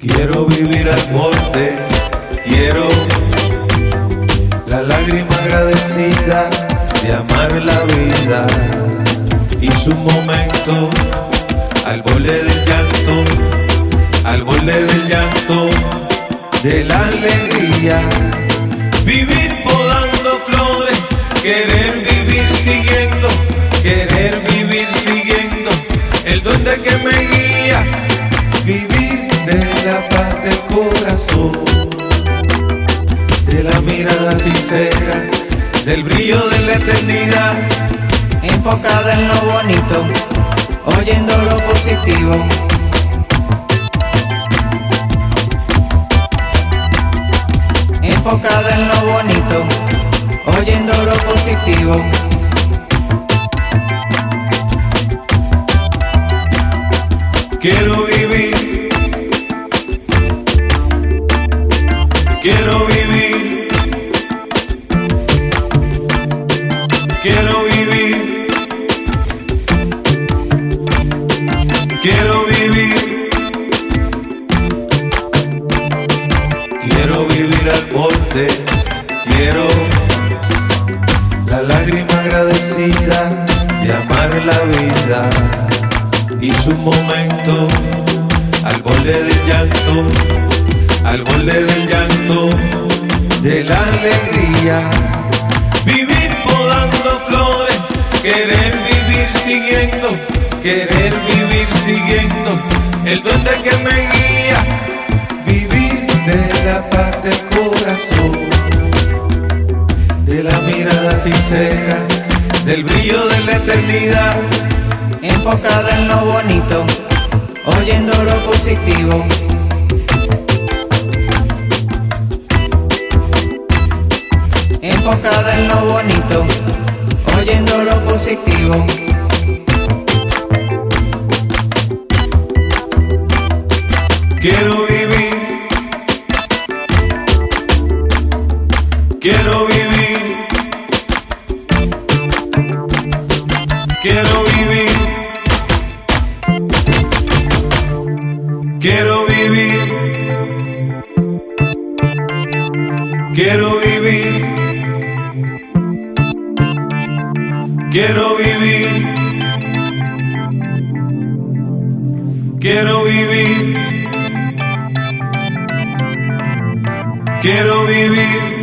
Quiero vivir al borde, quiero la lágrima agradecida de amar la vida y su momento al borde del llanto, al borde del llanto de la alegría. Vivir podando flores, querer vivir siguiendo, querer vivir siguiendo el duende que me la mirada sincera, del brillo de la eternidad. enfocada en lo bonito, oyendo lo positivo. Enfocada en lo bonito, oyendo lo positivo. Quiero vivir, quiero vivir, quiero la lágrima agradecida de amar la vida y su momento al borde del llanto, al borde del llanto de la alegría. Vivir podando flores, querer vivir siguiendo, querer vivir siguiendo el duende que me guía. Vivir de la paz del brillo de la eternidad. Enfocada en lo bonito, oyendo lo positivo. Enfocada en lo bonito, oyendo lo positivo. Quiero vivir, quiero vivir, quiero vivir, quiero vivir. Quiero vivir